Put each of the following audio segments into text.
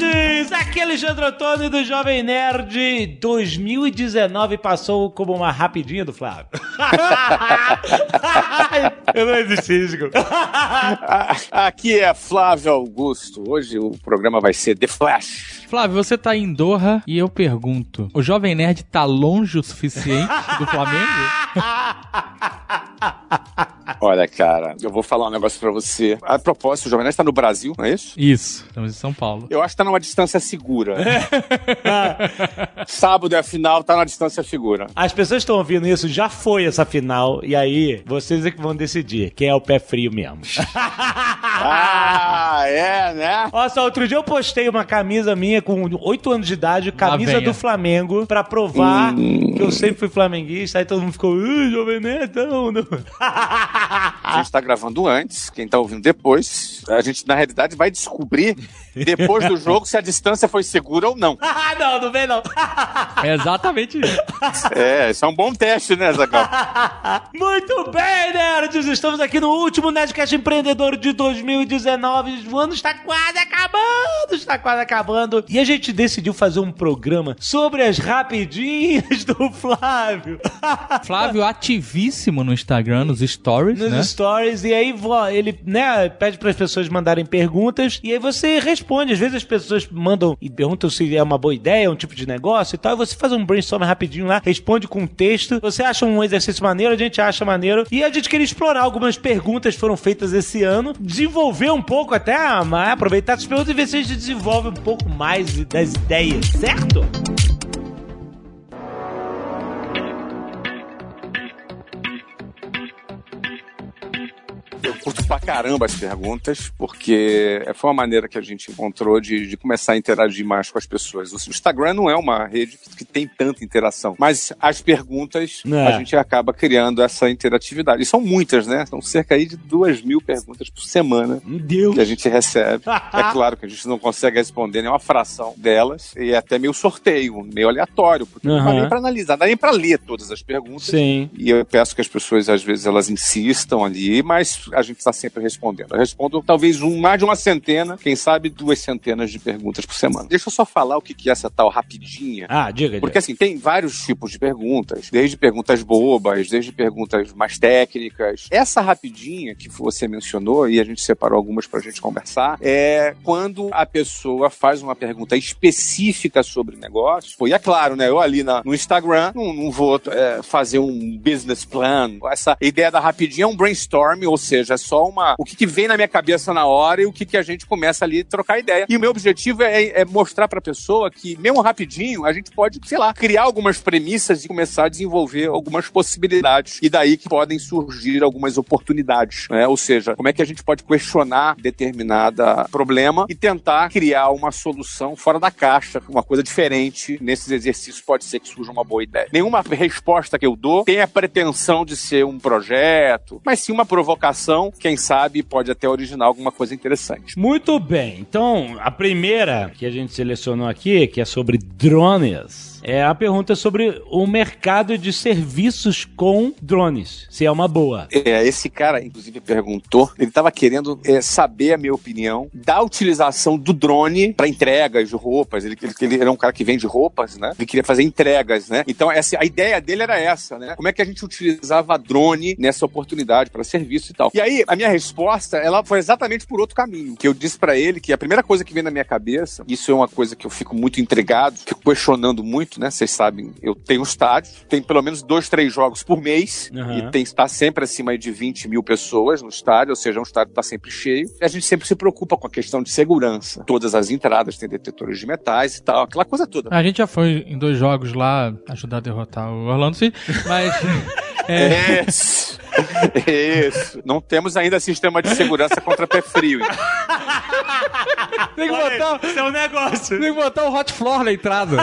nerds! Aqui é Alexandre Antônio do Jovem Nerd. 2019 passou como uma rapidinha do Flávio. Eu não existi, desculpa. Aqui é Flávio Augusto. Hoje o programa vai ser The Flash. Flávio, você tá em Doha e eu pergunto: o Jovem Nerd tá longe o suficiente do Flamengo? Olha, cara, eu vou falar um negócio pra você. A propósito, o Jovem Nerd tá no Brasil, não é isso? Isso, estamos em São Paulo. Eu acho que tá numa distância segura. Sábado é a final, tá na distância segura. As pessoas estão ouvindo isso, já foi essa final, e aí vocês é que vão decidir quem é o pé frio mesmo. Ah, é, né? Olha só, outro dia eu postei uma camisa minha com 8 anos de idade, camisa do Flamengo, pra provar que eu sempre fui flamenguista. Aí todo mundo ficou, "Ih, jovem não. A gente tá gravando antes, quem tá ouvindo depois, a gente na realidade vai descobrir depois do jogo se a distância foi segura ou não. Ah, não, não vem não. É exatamente isso. É, isso é um bom teste, né, Zagal? Muito bem, nerds! Estamos aqui no último Nerdcast Empreendedor de 2019. O ano está quase acabando, está quase acabando. E a gente decidiu fazer um programa sobre as rapidinhas do Flávio. Flávio ativíssimo no Instagram, nos stories, Nos né? stories, e aí ele, né, pede para as pessoas mandarem perguntas, e aí você responde. Às vezes as pessoas mandam e perguntam se é uma boa ideia, um tipo de negócio e tal, e você faz um brainstorm rapidinho lá, responde com um texto. Você acha um exercício maneiro, a gente acha maneiro, e a gente queria explorar algumas perguntas que foram feitas esse ano, desenvolver um pouco até, ah, aproveitar essas perguntas e ver se a gente desenvolve um pouco mais das ideias, certo? Eu curto pra caramba as perguntas, porque foi uma maneira que a gente encontrou de, de começar a interagir mais com as pessoas. O Instagram não é uma rede que, que tem tanta interação, mas as perguntas É. a gente acaba criando essa interatividade. E são muitas, né? São cerca aí de duas mil perguntas por semana Meu Deus! que a gente recebe. É claro que a gente não consegue responder nenhuma fração delas, e é até meio sorteio, meio aleatório, porque não dá nem pra analisar, não dá nem pra ler todas as perguntas. Sim. E eu peço que as pessoas, às vezes, elas insistam ali, mas a gente está sempre respondendo. Eu respondo talvez um, mais de uma centena, quem sabe duas centenas de perguntas por semana. Deixa eu só falar o que que é essa tal rapidinha. Ah, diga, Porque assim, tem vários tipos de perguntas, desde perguntas bobas, desde perguntas mais técnicas. Essa rapidinha que você mencionou, e a gente separou algumas pra gente conversar, é quando a pessoa faz uma pergunta específica sobre negócio. Foi, é claro, né? Eu ali na- no Instagram não, não vou é, fazer um business plan. Essa ideia da rapidinha é um brainstorm, ou seja, é só uma. O que, que vem na minha cabeça na hora e o que, que a gente começa ali a trocar ideia. E o meu objetivo é, é mostrar pra pessoa que, mesmo rapidinho, a gente pode, sei lá, criar algumas premissas e começar a desenvolver algumas possibilidades. E daí que podem surgir algumas oportunidades. Né? Ou seja, como é que a gente pode questionar determinada problema e tentar criar uma solução fora da caixa, uma coisa diferente. Nesses exercícios pode ser que surja uma boa ideia. Nenhuma resposta que eu dou tem a pretensão de ser um projeto, mas sim uma provocação, quem sabe pode até originar alguma coisa interessante. Muito bem. Então, a primeira que a gente selecionou aqui, que é sobre drones, é a pergunta sobre o mercado de serviços com drones. Se é uma boa. É, esse cara, inclusive, perguntou, ele estava querendo é, saber a minha opinião da utilização do drone para entregas de roupas. Ele, ele, ele era um cara que vende roupas, né? Ele queria fazer entregas, né? Então, essa, a ideia dele era essa, né? Como é que a gente utilizava drone nessa oportunidade para serviço e tal. E aí, a minha resposta, ela foi exatamente por outro caminho. Que eu disse para ele que a primeira coisa que vem na minha cabeça, isso é uma coisa que eu fico muito intrigado, fico questionando muito, né? Vocês sabem, eu tenho um estádio, tem pelo menos dois, três jogos por mês, Uhum. e tem está sempre acima de 20 mil pessoas no estádio, ou seja, um estádio está sempre cheio. E a gente sempre se preocupa com a questão de segurança. Todas as entradas têm detetores de metais e tal, aquela coisa toda. A gente já foi em dois jogos lá ajudar a derrotar o Orlando City, mas. é, Isso. Isso. Não temos ainda sistema de segurança contra pé frio. tem, que botar, Isso é um negócio. tem que botar o hot floor na entrada.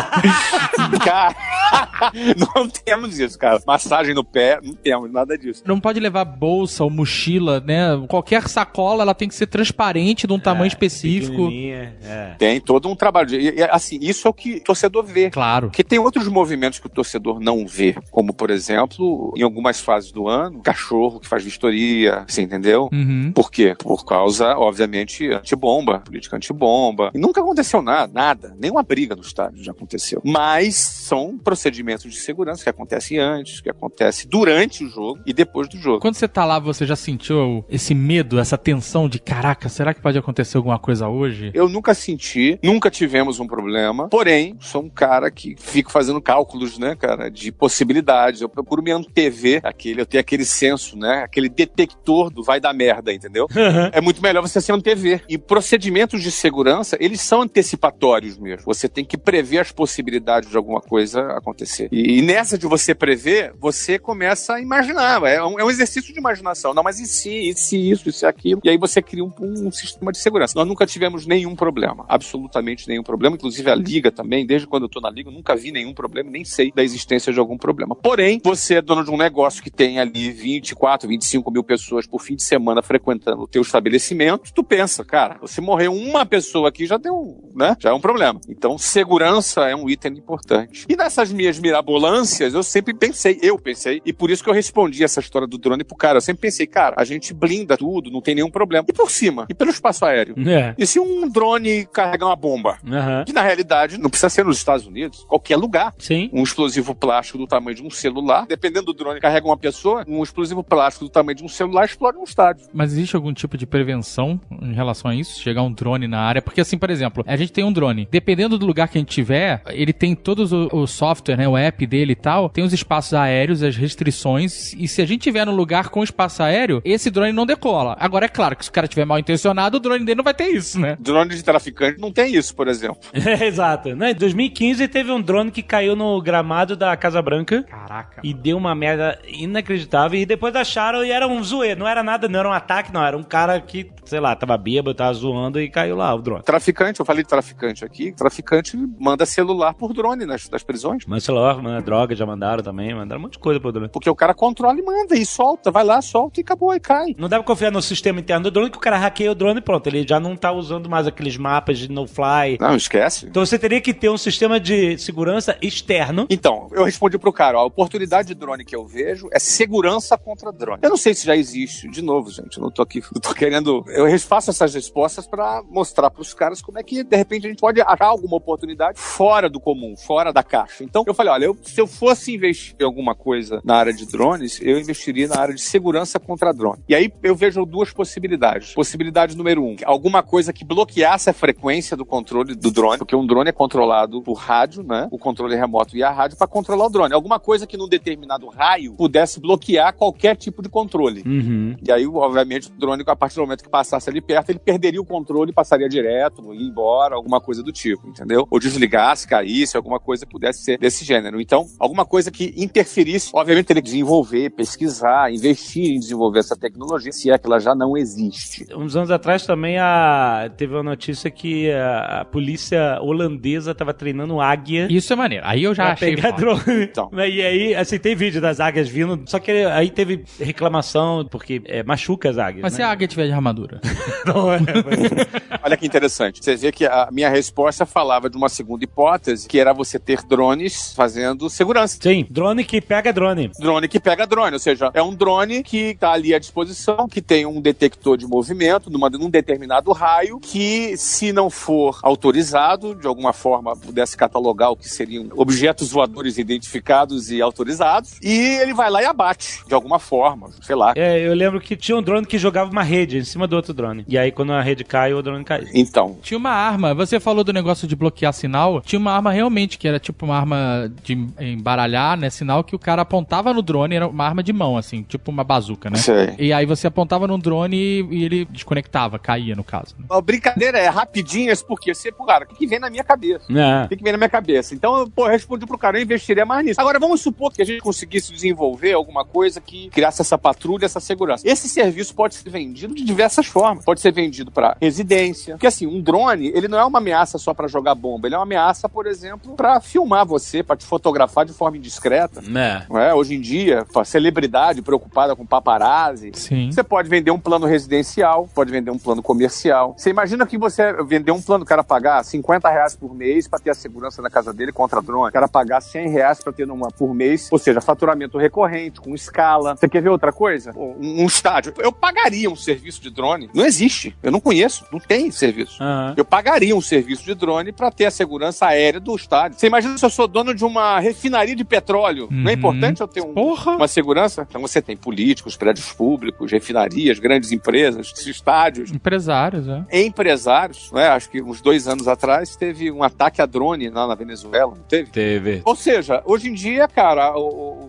Cara, não temos isso, cara. Massagem no pé, não temos nada disso. Não pode levar bolsa ou mochila, né? Qualquer sacola, ela tem que ser transparente de um tamanho específico. É. Tem todo um trabalho. de- e, assim, isso é o que o torcedor vê. Claro. Porque tem outros movimentos que o torcedor não vê, como, por exemplo, em algumas fases do ano, cachorro que faz vistoria, você entendeu? Uhum. Por quê? Por causa, obviamente, antibomba, política antibomba. E nunca aconteceu nada, nada. Nenhuma briga no estádio já aconteceu. Mas são procedimentos de segurança que acontecem antes, que acontecem durante o jogo e depois do jogo. Quando você tá lá, você já sentiu esse medo, essa tensão de caraca, será que pode acontecer alguma coisa hoje? Eu nunca senti, nunca tivemos um problema. Porém, sou um cara que fico fazendo cálculos, né, cara, de possibilidades. Eu procuro me antever aquele, eu tenho aquele senso, né, aquele detector do vai dar merda, entendeu? é muito melhor você se antever. E procedimentos de segurança, eles são antecipatórios mesmo. Você tem que prever as possibilidades de alguma coisa acontecer. E, e nessa de você prever, você começa a imaginar. É um, é um exercício de imaginação. Não, mas e se, e se isso, e se aquilo? E aí você cria um, um sistema de segurança. Nós nunca tivemos nenhum problema. Absolutamente nenhum problema. Inclusive a Liga também, desde quando eu tô na Liga, nunca vi nenhum problema, nem sei da existência de algum problema. Porém, você é dono de um negócio que tem ali 24, 25 mil pessoas por fim de semana frequentando o teu estabelecimento, tu pensa, cara, se morrer uma pessoa aqui já deu, né? Já é um problema. Então, segurança é um item importante. E nessas minhas mirabolâncias, eu sempre pensei, eu pensei, e por isso que eu respondi essa história do drone pro cara. Eu sempre pensei, cara, a gente blinda tudo, não tem nenhum problema. E por cima? E pelo espaço aéreo? É. E se um drone carregar uma bomba? Aham. Que na realidade não precisa ser nos Estados Unidos, qualquer lugar. Sim. Um explosivo plástico do tamanho de um celular, dependendo do drone carrega uma pessoa, um explosivo plástico do tamanho de um celular explode um estádio. Mas existe algum tipo de prevenção em relação a isso? Chegar um drone na área? Porque assim, por exemplo, a gente tem um drone. Dependendo do lugar que a gente tiver, ele tem todos o, o software, né, o app dele e tal, tem os espaços aéreos, as restrições, e se a gente tiver no lugar com espaço aéreo, esse drone não decola. Agora é claro que se o cara tiver mal intencionado, o drone dele não vai ter isso, né? Drone de traficante não tem isso, por exemplo. É, exato. Né, Em 2015 teve um drone que caiu no gramado da Casa Branca Caraca. e deu uma merda inacreditável. E depois acharam e era um zoeiro. Não era nada, não era um ataque, não. Era um cara que, sei lá, tava bêbado, tava zoando e caiu lá o drone. Traficante, eu falei de traficante aqui, traficante manda celular por drone nas, nas prisões. Mas celular, mano, droga, já mandaram também, mandaram um monte de coisa pro drone. Porque o cara controla e manda, e solta, vai lá, solta e acabou, e cai. Não dá pra confiar no sistema interno do drone que o cara hackeia o drone e pronto. Ele já não tá usando mais aqueles mapas de no-fly. Não, esquece. Então você teria que ter um sistema de segurança externo. Então, eu respondi pro cara, ó, a oportunidade de drone que eu vejo é segurança contra drone. Eu não sei se já existe, de novo, gente, eu não tô aqui, eu tô querendo, eu faço essas respostas pra mostrar pros caras como é que, de repente, a gente pode achar alguma oportunidade fora do comum, fora da caixa. Então, eu falei, olha, eu- se eu fosse investir em alguma coisa na área de drones, eu investiria na área de segurança contra drone. E aí, eu vejo duas possibilidades. Possibilidade número um, alguma coisa que bloqueasse a frequência do controle do drone, porque um drone é controlado por rádio, né? O controle remoto via rádio para controlar o drone. Alguma coisa que num determinado raio pudesse bloquear qualquer tipo de controle. Uhum. E aí, obviamente, o drone, a partir do momento que passasse ali perto, ele perderia o controle, passaria direto, ia embora, alguma coisa do tipo, entendeu? Ou desligasse, caísse, alguma coisa que pudesse ser desse gênero. Então, alguma coisa que interferisse, obviamente, teria que desenvolver, pesquisar, investir em desenvolver essa tecnologia, se é que ela já não existe. Uns anos atrás também a... teve uma notícia que a, a polícia holandesa tava treinando águia Isso é maneiro. Aí eu já achei. pegar drone. Então. E aí, assim, tem vídeo das águias vindo, só que aí teve reclamação, porque é, machuca as águias. Mas se né? a águia tiver de armadura? Não é, mas- Olha que interessante. Você vê que a minha resposta falava de uma segunda hipótese, que era você ter drones fazendo segurança. Sim, drone que pega drone. Drone que pega drone, ou seja, é um drone que está ali à disposição, que tem um detector de movimento numa, num determinado raio, que se não for autorizado, de alguma forma pudesse catalogar o que seriam objetos voadores identificados e autorizados, e ele vai lá e abate, de alguma forma, sei lá. É, eu lembro que tinha um drone que jogava uma rede em cima do outro drone. E aí, quando a rede cai, o drone cai. Então, Tinha uma arma, você falou do negócio de bloquear sinal, tinha uma arma realmente que era tipo uma arma de embaralhar, né, sinal que o cara apontava no drone, era uma arma de mão, assim, tipo uma bazuca, né? sei. E aí você apontava no drone e, ele desconectava, caía no caso. né? A brincadeira é rapidinhas, porque você, pô, cara, o que, que vem na minha cabeça? É. O que, que vem na minha cabeça? Então, pô, eu respondi pro cara, eu investiria mais nisso. Agora, vamos supor que a gente conseguisse desenvolver alguma coisa que criasse essa patrulha, essa segurança. Esse serviço pode ser vendido de diversas formas. Pode ser vendido para residência. Porque, assim, um drone, ele não é uma ameaça só para jogar bomba. Ele é uma ameaça, por exemplo, para filmar você você, para te fotografar de forma indiscreta. É. Não é? Hoje em dia, celebridade preocupada com paparazzi. Sim. Você pode vender um plano residencial, pode vender um plano comercial. Você imagina que você vender um plano, o cara pagar 50 reais por mês para ter a segurança na casa dele contra drone, o cara pagar 100 reais para ter uma por mês, ou seja, faturamento recorrente, com escala. Você quer ver outra coisa? Um, um estádio. Eu pagaria um serviço de drone. Não existe. Eu não conheço. Não tem serviço. Aham. Eu pagaria um serviço de drone para ter a segurança aérea do estádio. Você imagina se eu sou dono de uma refinaria de petróleo. Não é Uhum. importante eu ter um, Porra! uma segurança? Então você tem políticos, prédios públicos, refinarias, grandes empresas, estádios. Empresários, é. Empresários, né? acho que uns dois anos atrás teve um ataque a drone lá na Venezuela, não teve? Teve. Ou seja, hoje em dia, cara,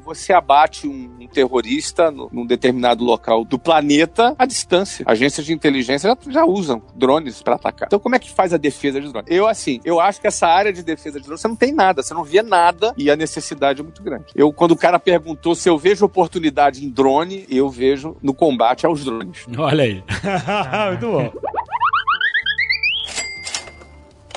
você abate um, terrorista num determinado local do planeta à distância. Agências de inteligência já, já usam drones para atacar. Então, como é que faz a defesa de drone? Eu, assim, eu acho que essa área de defesa de drone, você não tem nada, você não vê nada e a necessidade é muito grande. Eu, quando o cara perguntou se eu vejo oportunidade em drone, eu vejo no combate aos drones. Olha aí. Muito bom.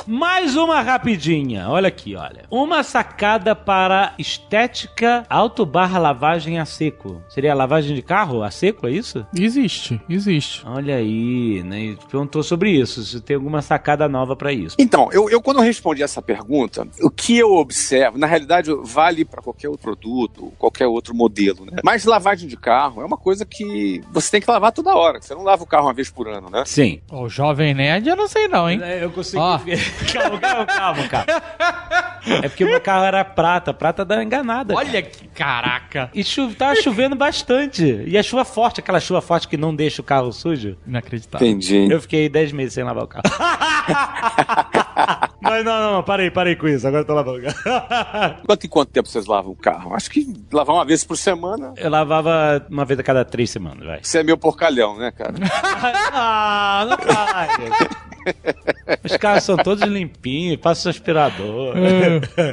Mais uma rapidinha. Olha aqui, olha. Uma sacada para estética auto barra lavagem a seco. Seria lavagem de carro a seco, é isso? Existe, existe. Olha aí, né? Perguntou sobre isso. Se tem alguma sacada nova para isso. Então, eu, eu quando eu respondi essa pergunta, o que eu observo, na realidade, vale para qualquer outro produto, qualquer outro modelo, né? Mas lavagem de carro é uma coisa que você tem que lavar toda hora. Você não lava o carro uma vez por ano, né? Sim. O Jovem Nerd, eu não sei não, hein? É, Eu consegui. Ó. calma, calma, calma, calma. É porque o meu carro era prata. Prata dá uma enganada. Olha que caraca. E tava chovendo bastante. E a chuva forte, aquela chuva forte que não deixa o carro sujo. Inacreditável. Entendi. Eu fiquei 10 meses sem lavar o carro. Mas não, não, parei, parei com isso. Agora eu tô lavando o carro. Quanto em quanto tempo vocês lavam o carro? Acho que lavar uma vez por semana. Eu lavava uma vez a cada três semanas, vai. Você é meu porcalhão, né, cara? ah, não faz. Os carros são todos limpinhos, passa o aspirador.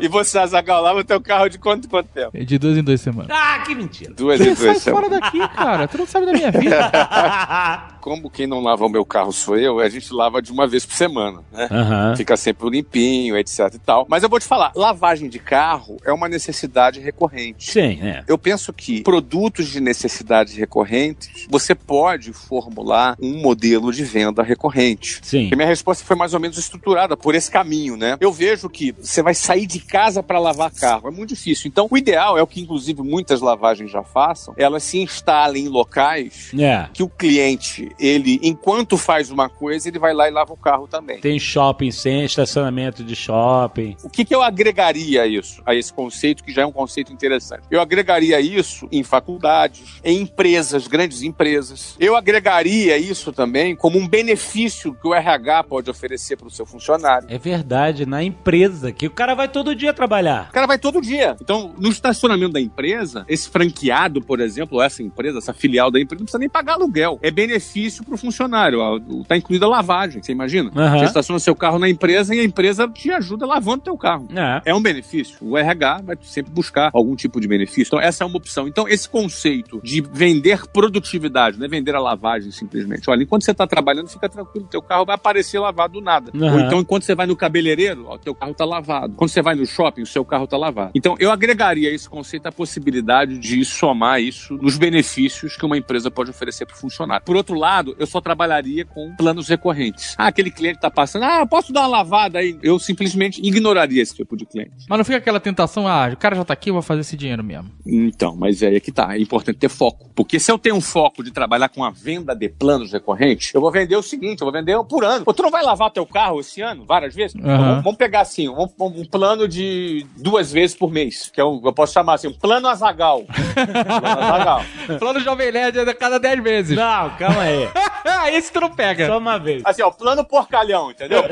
e você, Azagal, lava o teu carro de quanto em quanto tempo? É De duas em duas semanas. ah, que mentira. Duas em Sai duas fora semanas. daqui, cara. Tu não sabe da minha vida. Como quem não lava o meu carro sou eu, a gente lava de uma vez por semana, né? Aham. Fica sempre limpinho, etc e tal. Mas eu vou te falar, lavagem de carro é uma necessidade recorrente. Sim, é. Eu penso que produtos de necessidades recorrentes, você pode formular um modelo de venda recorrente. Sim. Porque minha resposta foi mais ou menos estruturada por esse caminho, né? Eu vejo que você vai sair de casa para lavar carro, é muito difícil. Então, o ideal é o que inclusive muitas lavagens já façam, elas se instalem em locais É. que o cliente, ele, enquanto faz uma coisa, ele vai lá e lava o carro também. Tem shopping sem estacionamento de shopping. O que, que eu agregaria a isso, a esse conceito, que já é um conceito interessante? Eu agregaria isso em faculdades, em empresas, grandes empresas. Eu agregaria isso também como um benefício que o RH pode oferecer para o seu funcionário. É verdade, na empresa, que o cara vai todo dia trabalhar. O cara vai todo dia. Então, no estacionamento da empresa, esse franqueado, por exemplo, ou essa empresa, essa filial da empresa, não precisa nem pagar aluguel. É benefício para o funcionário. ó, Tá incluída a lavagem, você imagina? Aham. Você estaciona seu carro na empresa e a empresa te ajuda lavando teu carro. É. É um benefício. O RH vai sempre buscar algum tipo de benefício. Então, essa é uma opção. Então, esse conceito de vender produtividade, não é vender a lavagem simplesmente. Olha, enquanto você está trabalhando, fica tranquilo, teu carro vai aparecer lavado do nada. Aham. Ou então, enquanto você vai no cabeleireiro, ó, teu carro está lavado. Quando você vai no shopping, o seu carro está lavado. Então, eu agregaria a esse conceito a possibilidade de somar isso nos benefícios que uma empresa pode oferecer para o funcionário. Por outro lado, eu só trabalharia com planos recorrentes. Ah, aquele cliente está passando, ah, eu posso dar uma lavada aí? Eu simplesmente ignoraria esse tipo de cliente. Mas não fica aquela tentação, ah, o cara já tá aqui, eu vou fazer esse dinheiro mesmo. Então, mas é aí que tá. É importante ter foco. Porque se eu tenho um foco de trabalhar com a venda de planos recorrentes, eu vou vender o seguinte, eu vou vender um por ano. Pô, tu não vai lavar teu carro esse ano várias vezes? Então, Aham. vamos, pegar assim, um, um plano de duas vezes por mês. Que é um, eu posso chamar assim, um plano azagal. plano azagal. Plano Jovem Nerd é a cada 10 vezes. Não, calma aí. Ah, esse tu não pega. Só uma vez. Assim, ó, plano porcalhão, entendeu?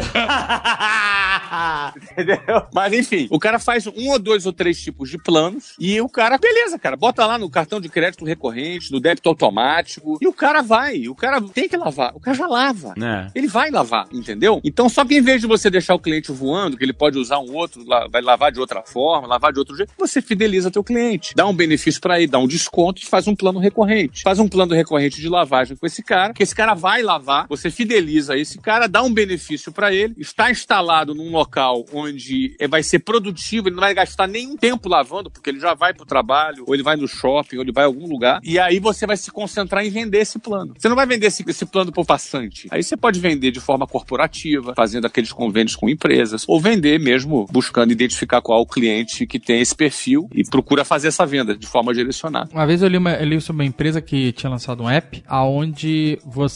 Entendeu? Mas enfim, o cara faz um ou dois ou três tipos de planos e o cara, beleza, cara, bota lá no cartão de crédito recorrente, no débito automático e o cara vai. O cara tem que lavar. O cara já lava. É. Ele vai lavar, entendeu? Então, só que em vez de você deixar o cliente voando, que ele pode usar um outro, vai lavar de outra forma, lavar de outro jeito, você fideliza teu cliente. Dá um benefício pra ele, dá um desconto e faz um plano recorrente. Faz um plano recorrente de lavagem com esse cara, que esse cara vai lavar, você fideliza esse cara, dá um benefício pra ele, está instalado num um local onde vai ser produtivo, ele não vai gastar nenhum tempo lavando, porque ele já vai pro trabalho, ou ele vai no shopping, ou ele vai a algum lugar. E aí você vai se concentrar em vender esse plano. Você não vai vender esse, esse plano pro passante. Aí você pode vender de forma corporativa, fazendo aqueles convênios com empresas, ou vender mesmo buscando identificar qual o cliente que tem esse perfil e procura fazer essa venda de forma direcionada. Uma vez eu li, uma, eu li sobre uma empresa que tinha lançado um app aonde você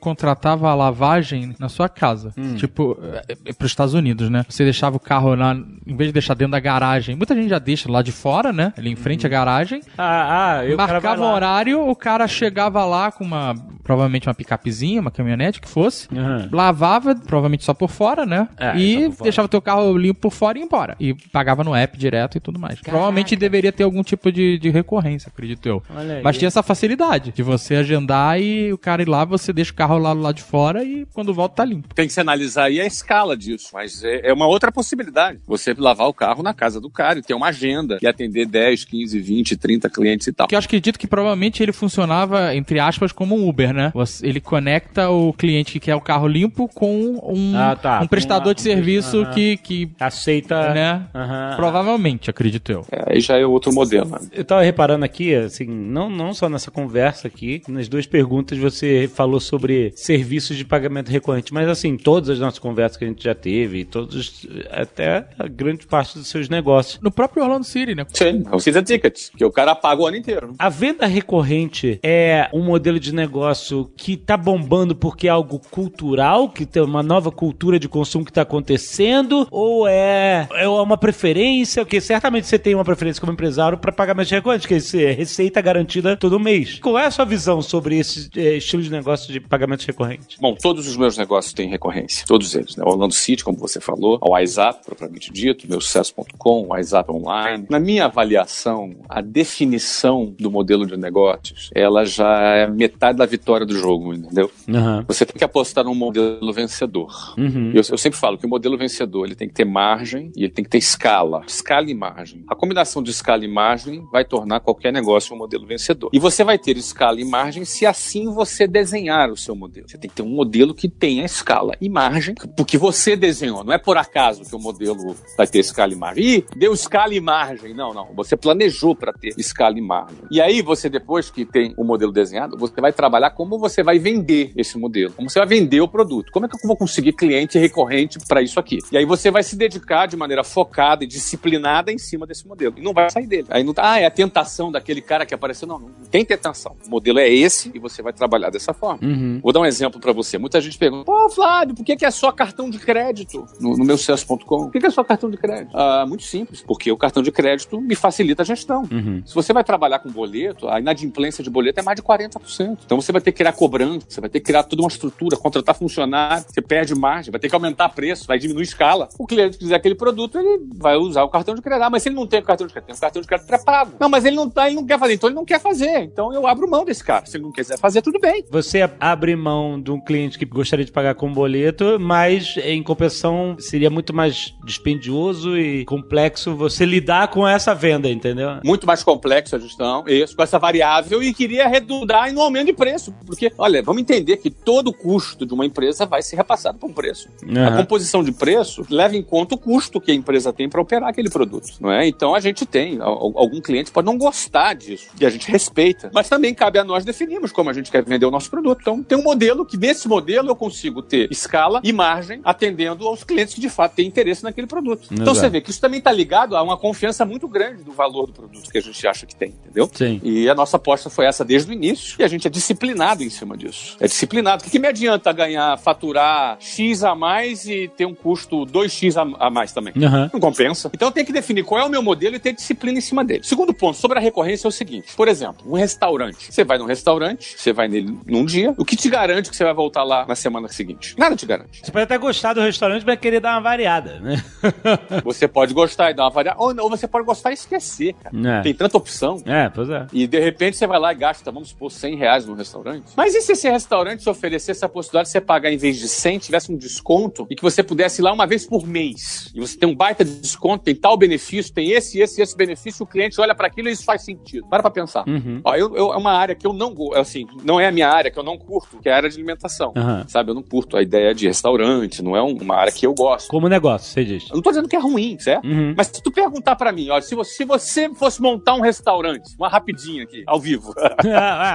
contratava a lavagem na sua casa. Hum. Tipo, é, é pros Estados Unidos, né? Você deixava o carro na, em vez de deixar dentro da garagem, muita gente já deixa lá de fora, né? Ali em frente à garagem. Ah, ah, eu Marcava o horário, o cara chegava lá com uma, provavelmente uma picapezinha, uma caminhonete que fosse, Aham. lavava, provavelmente só por fora, né? É, e deixava o teu carro limpo por fora e ia embora. E pagava no app direto e tudo mais. Provavelmente deveria ter algum tipo de, de recorrência, acredito eu. Mas tinha essa facilidade de você agendar e o cara ir lá, você deixa o carro lá do lado de fora e quando volta tá limpo. Tem que se analisar aí a escala disso, mas é, é uma outra possibilidade. Você lavar o carro na casa do cara e ter uma agenda e atender 10, 15, 20, 30 clientes e tal. Porque eu acredito que provavelmente ele funcionava, entre aspas, como um Uber, né? Ele conecta o cliente que quer o carro limpo com um, Ah, tá. um prestador Uma- de serviço Aham. que, que Aceita. né? Aham. Provavelmente, acredito eu. É, aí já é outro modelo. né? Eu tava reparando aqui, assim, não, não só nessa conversa aqui, nas duas perguntas você falou sobre serviços de pagamento recorrente, mas assim, todas as nossas conversas que a gente já teve, e todos, até a grande parte dos seus negócios. No próprio Orlando City, né? Sim, é o season ticket, que o cara paga o ano inteiro. né? A venda recorrente é um modelo de negócio que tá bombando porque é algo cultural, que tem uma nova cultura de consumo que tá acontecendo, ou é, é uma preferência, porque certamente você tem uma preferência como empresário para pagamento recorrente, que é receita garantida todo mês. Qual é a sua visão sobre esse eh, estilo de negócio de pagamento recorrente? Bom, todos os meus negócios têm recorrência, todos eles. Né? O Orlando City, como você falou, o WhatsApp, propriamente dito, meu sucesso.com, o WhatsApp online. Na minha avaliação, a definição do modelo de negócios, ela já é metade da vitória do jogo, entendeu? Aham. Você tem que apostar num modelo vencedor. Uhum. Eu, eu sempre falo que o modelo vencedor ele tem que ter margem e ele tem que ter escala. Escala e margem. A combinação de escala e margem vai tornar qualquer negócio um modelo vencedor. E você vai ter escala e margem se assim você desenhar o seu modelo. Você tem que ter um modelo que tenha escala e margem, porque você desenhou. Não é por acaso que o modelo vai ter escala e margem. Ih, deu escala e margem. Não, não. Você planejou para ter escala e margem. E aí você, depois que tem o modelo desenhado, você vai trabalhar como você vai vender esse modelo. Como você vai vender o produto. Como é que eu vou conseguir cliente recorrente para isso aqui? E aí você vai se dedicar de maneira focada e disciplinada em cima desse modelo. E não vai sair dele. Aí não tá, ah, é a tentação daquele cara que apareceu. Não, não tem tentação. O modelo é esse e você vai trabalhar dessa forma. Uhum. Vou dar um exemplo pra você. Muita gente pergunta: Pô, Flávio, por que, que é só cartão de crédito no, no meu sucesso.com? Por que, que é só cartão de crédito? Ah, muito simples, porque o cartão de crédito me facilita a gestão. Uhum. Se você vai trabalhar com boleto, a inadimplência de boleto é mais de 40%. Então você vai ter que criar cobrança, você vai ter que criar toda uma estrutura, contratar funcionário, você perde margem, vai ter que aumentar preço, vai diminuir escala. O cliente que quiser aquele produto, ele vai usar o cartão de crédito. Ah, mas se ele não tem o cartão de crédito, tem um cartão de crédito pré-pago. Não, mas ele não tá, ele não quer fazer, então ele não quer fazer. Então eu abro mão desse cara. Se ele não quiser fazer, tudo bem. Você abre mão de um cliente que gostaria de pagar com boleto, mas em compensação seria muito mais dispendioso e complexo você lidar com essa venda, entendeu? muito mais complexo a gestão, isso, com essa variável, e queria redundar no aumento de preço. Porque, olha, vamos entender que todo custo de uma empresa vai ser repassado por um preço. A Aham. composição de preço leva em conta o custo que a empresa tem para operar aquele produto, não é? Então a gente tem, al- algum cliente pode não gostar disso, e a gente respeita. Mas também cabe a nós definirmos como a gente quer vender o nosso produto. Então tem um modelo que, nesse modelo, eu consigo ter escala e margem atendendo aos clientes que de fato têm interesse naquele produto. Então Exato. você vê que isso também está ligado a uma confiança muito grande do valor do produto que a gente acha que tem, entendeu? Sim. E a nossa aposta foi essa desde o início. E a gente é disciplinado em cima disso. É disciplinado. O que, que me adianta ganhar, faturar X a mais e ter um custo 2X a, a mais também? Aham. Não compensa. Então eu tenho que definir qual é o meu modelo e ter disciplina em cima dele. Segundo ponto, sobre a recorrência é o seguinte: por exemplo, um restaurante. Você vai num restaurante, você vai nele num dia, o que te garante que você vai voltar lá na semana seguinte? Nada te garante. Você pode até gostar do restaurante, mas querer dar uma variada, né? Você pode gostar e dar uma variada, ou, ou você pode gostar e esquecer, cara. É. Tem tanta opção. É, pois é. E de repente você vai lá e gasta, vamos supor, 100 reais no restaurante. Mas e se esse restaurante te oferecesse a possibilidade de você pagar em vez de 100, tivesse um desconto e que você pudesse ir lá uma vez por mês? E você tem um baita de desconto, tem tal benefício, tem esse, esse, esse benefício, o cliente olha para aquilo e isso faz sentido. Para pra pensar. Uhum. Ó, eu, eu- é uma área que eu não gosto, assim, não é a minha área que eu não curto, que é a área de alimentação. Aham. Sabe, eu não curto a ideia de restaurante, não é um- uma área que eu eu gosto. Como negócio, você diz. Eu não tô dizendo que é ruim, certo? Uhum. Mas se tu perguntar pra mim, ó, se você, se você fosse montar um restaurante, uma rapidinha aqui, ao vivo. ah,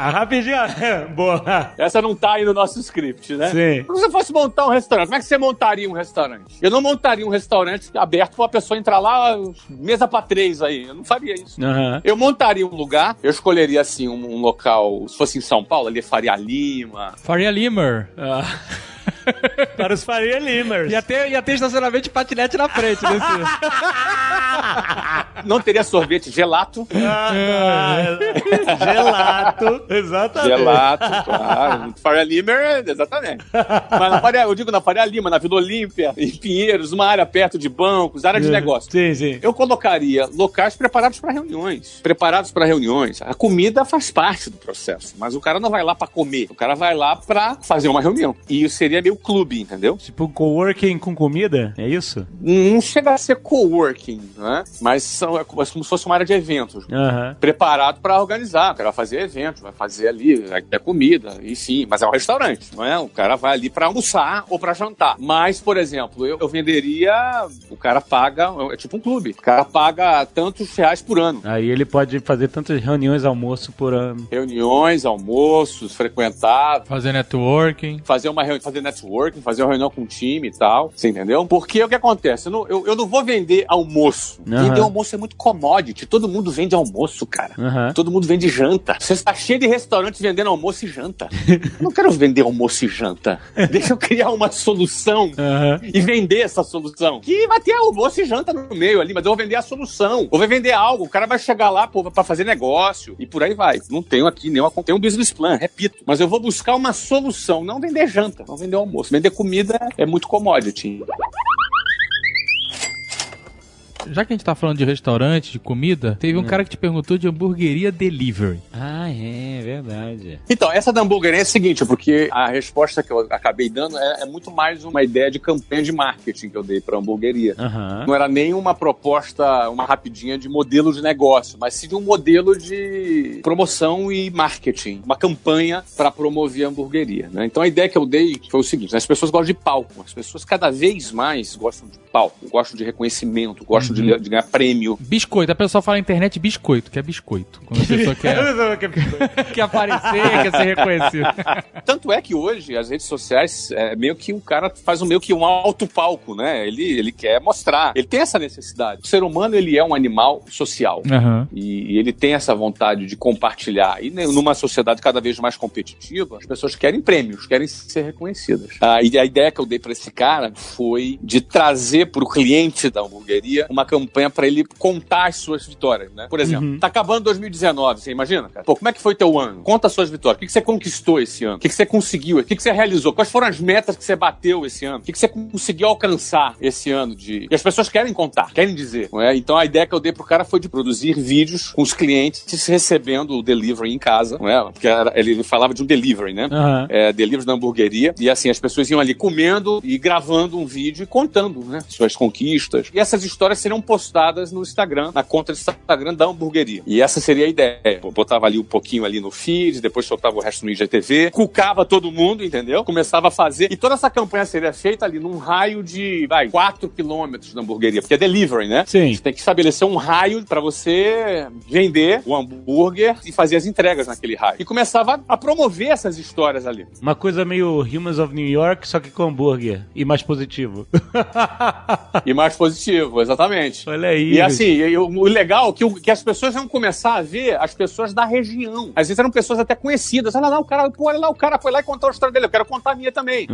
ah, rapidinho. Boa. Essa não tá aí no nosso script, né? Sim. Se você fosse montar um restaurante, como é que você montaria um restaurante? Eu não montaria um restaurante aberto pra uma pessoa entrar lá, mesa pra três aí. Eu não faria isso. Aham. Eu montaria um lugar, eu escolheria assim um, um local, se fosse em São Paulo, ali Faria Lima. Faria Limer. Ah. Para os Faria Limers. Ia ter, ia ter estacionamento de patinete na frente desse. Não teria sorvete gelato. Ah, gelato. Exatamente. Gelato, claro. Faria Lima, exatamente. Mas na Faria, eu digo na Faria Lima, na Vila Olímpia, em Pinheiros, uma área perto de bancos, área de negócio. Sim, sim. Eu colocaria locais preparados para reuniões. Preparados para reuniões. A comida faz parte do processo, mas o cara não vai lá para comer. O cara vai lá para fazer uma reunião. E isso seria meio clube, entendeu? Tipo coworking com comida? É isso? Não chega a ser coworking, né? Mas são, é como se fosse uma área de eventos. Aham. Preparado para organizar. O cara vai fazer eventos, vai fazer ali, vai ter comida, e sim, mas é um restaurante, não é? O cara vai ali para almoçar ou para jantar. Mas, por exemplo, eu, eu venderia. O cara paga, é tipo um clube. O cara paga tantos reais por ano. Aí ele pode fazer tantas reuniões, almoço por ano. Reuniões, almoços, frequentar, Fazer networking. fazer uma reunião, fazer networking, fazer uma reunião com o time e tal. Você entendeu? Porque o que acontece? Eu não, eu, eu não vou vender almoço. Aham. Vender almoço é muito commodity. Todo mundo vende almoço, cara. Aham. Todo mundo vende janta. Você está cheio de restaurantes vendendo almoço e janta. Eu não quero vender almoço e janta. Deixa eu criar uma solução Aham. e vender essa solução. Que vai ter almoço e janta no meio ali, mas eu vou vender a solução. Ou vou vender algo, o cara vai chegar lá pô, pra fazer negócio e por aí vai. Não tenho aqui nenhuma. Tenho um business plan, repito. Mas eu vou buscar uma solução, não vender janta, não vender almoço. Vender comida é muito commodity. Já que a gente tá falando de restaurante, de comida, teve um cara que te perguntou de hamburgueria delivery. Ah, é, verdade. Então, essa da hamburgueria é a seguinte, porque a resposta que eu acabei dando é, é muito mais uma ideia de campanha de marketing que eu dei pra hamburgueria. Aham. Não era nem uma proposta, uma rapidinha de modelo de negócio, mas sim de um modelo de promoção e marketing, uma campanha para promover a hamburgueria. né? Então a ideia que eu dei foi o seguinte: as pessoas gostam de palco, as pessoas cada vez mais gostam de palco, gostam de reconhecimento, gostam de, de ganhar prêmio. Biscoito. A pessoa fala na internet biscoito, que é biscoito. Quando a pessoa quer, quer aparecer, quer ser reconhecido. Tanto é que hoje as redes sociais é meio que o cara faz um meio que um alto palco, né? Ele, ele quer mostrar, ele tem essa necessidade. O ser humano ele é um animal social. Aham. E, e ele tem essa vontade de compartilhar. E numa sociedade cada vez mais competitiva, as pessoas querem prêmios, querem ser reconhecidas. Ah, e a ideia que eu dei para esse cara foi de trazer para o cliente da hamburgueria uma campanha para ele contar as suas vitórias, né? Por exemplo, tá acabando 2019, você imagina, cara? Pô, como é que foi teu ano? Conta as suas vitórias. O que, que você conquistou esse ano? O que, que você conseguiu? O que, que você realizou? Quais foram as metas que você bateu esse ano? O que, que você conseguiu alcançar esse ano? De... E as pessoas querem contar, querem dizer. É? Então a ideia que eu dei pro cara foi de produzir vídeos com os clientes recebendo o delivery em casa, não é? Porque era- ele falava de um delivery, né? Aham. É, delivery na hamburgueria. E assim, as pessoas iam ali comendo e gravando um vídeo e contando, né? Suas conquistas. E essas histórias seriam postadas no Instagram, na conta do Instagram da hamburgueria. E essa seria a ideia. Eu botava ali um pouquinho ali no feed, depois soltava o resto no IGTV, cucava todo mundo, entendeu? Começava a fazer. E toda essa campanha seria feita ali num raio de, vai, 4 quilômetros da hamburgueria, porque é delivery, né? Sim. Você tem que estabelecer um raio pra você vender o hambúrguer e fazer as entregas naquele raio. E começava a promover essas histórias ali. Uma coisa meio Humans of New York, só que com hambúrguer. E mais positivo. E mais positivo, exatamente. Olha aí. E assim, e o legal é que, que as pessoas vão começar a ver as pessoas da região. Às vezes eram pessoas até conhecidas. Olha lá, o cara, pô, olha lá, o cara foi lá e contou a história dele. Eu quero contar a minha também.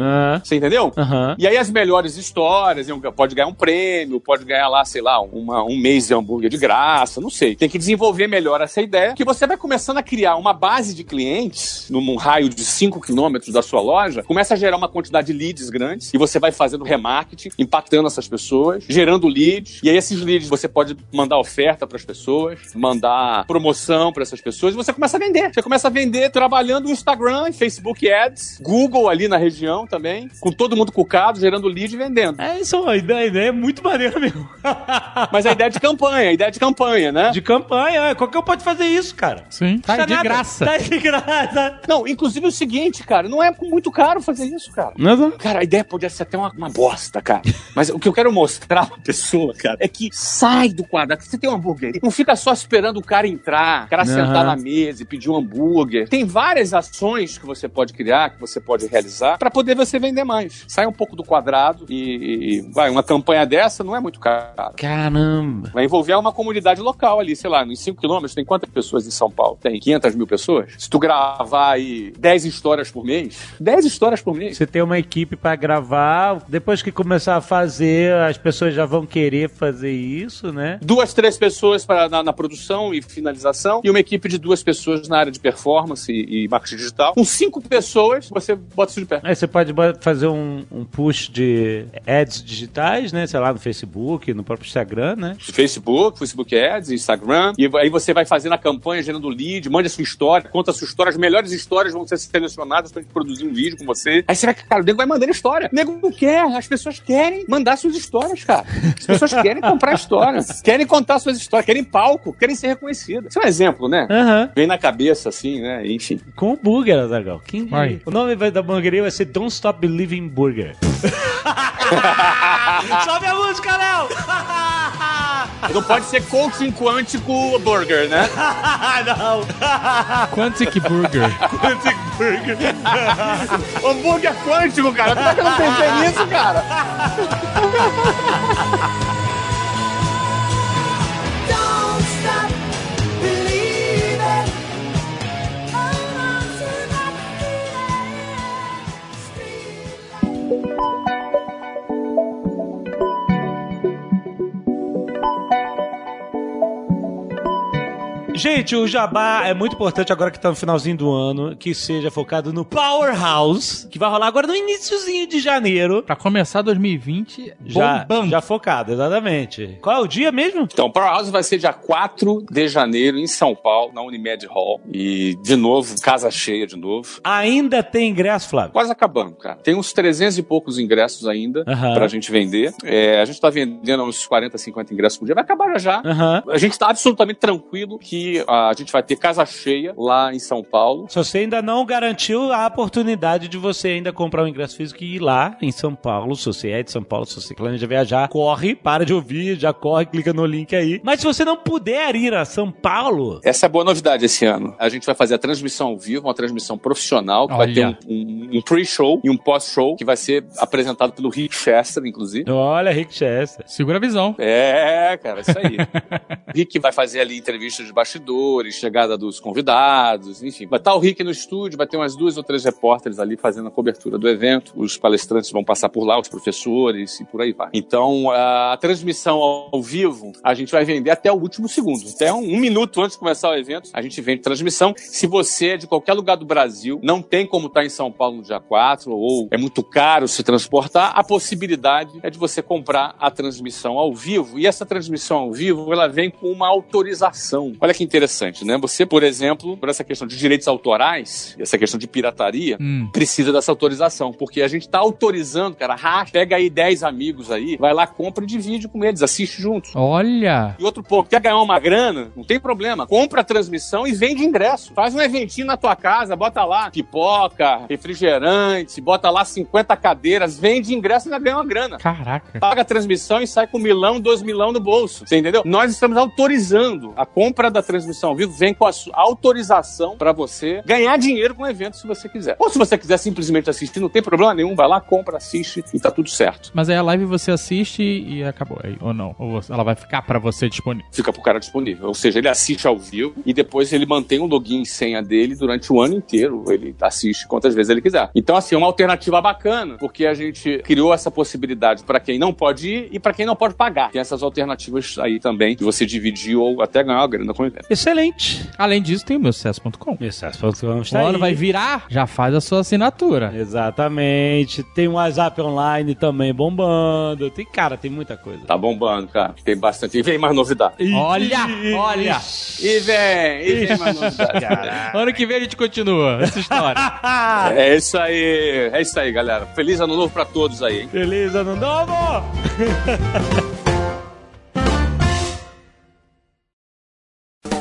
Você entendeu? E aí as melhores histórias, pode ganhar um prêmio, pode ganhar lá, sei lá, uma- um mês de hambúrguer de graça, não sei. Tem que desenvolver melhor essa ideia, que você vai começando a criar uma base de clientes num raio de 5 quilômetros da sua loja, começa a gerar uma quantidade de leads grandes, e você vai fazendo remarketing, impactando essas pessoas, gerando leads, e aí esses leads você pode mandar oferta para as pessoas, mandar promoção para essas pessoas, e você começa a vender. Você começa a vender trabalhando no Instagram, Facebook Ads, Google ali na região também, com todo mundo cucado, gerando lead e vendendo. É isso, a ideia, a ideia é muito maneira mesmo. Mas a ideia é de campanha, a ideia é de campanha, né? De campanha, é. qualquer um pode fazer isso, cara. Sim. Tá de nada. graça. Tá de graça. Não, inclusive o seguinte, cara, não é muito caro fazer isso, cara. Não, Cara, a ideia podia ser até uma, uma bosta, cara. Mas o que eu quero mostrar pra pessoa, cara, é que sai do quadrado. Você tem um hambúrguer. Não fica só esperando o cara entrar, o cara Aham. sentar na mesa e pedir um hambúrguer. Tem várias ações que você pode criar, que você pode realizar, pra poder você vender mais. Sai um pouco do quadrado e, e vai, uma campanha dessa não é muito cara. Caramba. Vai envolver uma comunidade local ali, sei lá, nos 5 quilômetros, tem quantas pessoas em São Paulo? Tem 500 mil pessoas? Se tu gravar aí 10 histórias por mês, 10 histórias por mês. Você tem uma equipe pra gravar, depois que começar a fazer, as pessoas já vão querer fazer isso, né? Duas, três pessoas para, na, na produção e finalização, e uma equipe de duas pessoas na área de performance e, e marketing digital. Com cinco pessoas, você bota isso de pé. Aí você pode fazer um, um push de ads digitais, né? Sei lá, no Facebook, no próprio Instagram, né? Facebook, Facebook Ads, Instagram, e aí você vai fazendo a campanha, gerando lead, mande a sua história, conta a sua história, as melhores histórias vão ser selecionadas pra gente produzir um vídeo com você. Aí você vai, cara, o nego vai mandando história. O nego não quer, as pessoas querem mandar suas histórias, cara. As pessoas querem comprar história, querem contar suas histórias, querem palco, querem ser reconhecidas. Isso é um exemplo, né? Aham. Vem na cabeça, assim, né? Enfim. Com o burger, Azaghal. Quem? Vai. O nome vai- da hamburgueria vai ser Don't Stop Believing Burger. Sobe a música, Léo! Não pode ser coaching quântico burger, né? não! Quantic Burger. Quantic Burger. Hambúrguer quântico, cara. Como é que eu não pensei nisso, cara? Gente, o Jabá é muito importante agora que tá no finalzinho do ano, que seja focado no Powerhouse, que vai rolar agora no iníciozinho de janeiro. Pra começar 2020, Já, bombando. já focado, exatamente. Qual é o dia mesmo? Então, o Powerhouse vai ser dia 4 de janeiro em São Paulo, na Unimed Hall. E, de novo, casa cheia de novo. Ainda tem ingresso, Flávio? Quase acabando, cara. Tem uns 300 e poucos ingressos ainda Aham. pra gente vender. É, a gente tá vendendo uns 40, 50 ingressos por dia. Vai acabar já já. Aham. A gente tá absolutamente tranquilo que a gente vai ter casa cheia lá em São Paulo. Se você ainda não garantiu a oportunidade de você ainda comprar o ingresso físico e ir lá em São Paulo, se você é de São Paulo, se você planeja viajar, corre, para de ouvir, já corre, clica no link aí. Mas se você não puder ir a São Paulo, Essa é a boa novidade esse ano. A gente vai fazer a transmissão ao vivo, uma transmissão profissional, que vai ter um, Olha. um- um pre-show e um pós-show, que vai ser apresentado pelo Rick Chester, inclusive. olha, Rick Chester. Segura a visão. É, cara, isso aí. Rick vai fazer ali entrevistas de bastidores, chegada dos convidados, enfim. Vai estar o Rick no estúdio, vai ter umas duas ou três repórteres ali fazendo a cobertura do evento. Os palestrantes vão passar por lá, os professores e por aí vai. Então, a transmissão ao vivo, a gente vai vender até o último segundo. Até um, um minuto antes de começar o evento, a gente vende transmissão. Se você é de qualquer lugar do Brasil, não tem como estar em São Paulo no dia 4, ou é muito caro se transportar, a possibilidade é de você comprar a transmissão ao vivo. E essa transmissão ao vivo, ela vem com uma autorização. Olha que interessante, né? Você, por exemplo, por essa questão de direitos autorais, essa questão de pirataria, Hum. precisa dessa autorização, porque a gente tá autorizando, cara, racha, pega aí 10 amigos aí, vai lá, compra e divide com eles, assiste junto. Olha! E outro pouco, quer ganhar uma grana? Não tem problema. Compra a transmissão e vende ingresso. Faz um eventinho na tua casa, bota lá pipoca, refrigerante, bota lá 50 cadeiras, vende ingresso e ainda ganha uma grana. Caraca. Paga a transmissão e sai com milão, dois milão no bolso. Você entendeu? Nós estamos autorizando a compra da transmissão ao vivo, vem com a autorização pra você ganhar dinheiro com o evento se você quiser. Ou se você quiser simplesmente assistir, não tem problema nenhum, vai lá, compra, assiste e tá tudo certo. Mas aí a live você assiste e acabou. Aí, ou não? Ou ela vai ficar pra você disponível? fica pro cara disponível. Ou seja, ele assiste ao vivo e depois ele mantém o login e senha dele durante o ano inteiro. Ele assiste quantas vezes ele quiser. Então, assim, é uma alternativa bacana, porque a gente criou essa possibilidade para quem não pode ir e para quem não pode pagar. Tem essas alternativas aí também de você dividir ou até ganhar uma grana com o evento. Excelente. Além disso, tem o meu sucesso.com. Excesso.com O está ano aí. vai virar, já faz a sua assinatura. Exatamente. Tem um WhatsApp online também bombando. Tem, cara, tem muita coisa. Tá bombando, cara. Tem bastante. E vem mais novidade. Olha, olha. E vem, e vem mais novidade. Ano que vem a gente continua essa história. É isso aí. É isso aí, galera. Feliz ano novo pra todos aí, hein? Feliz ano novo!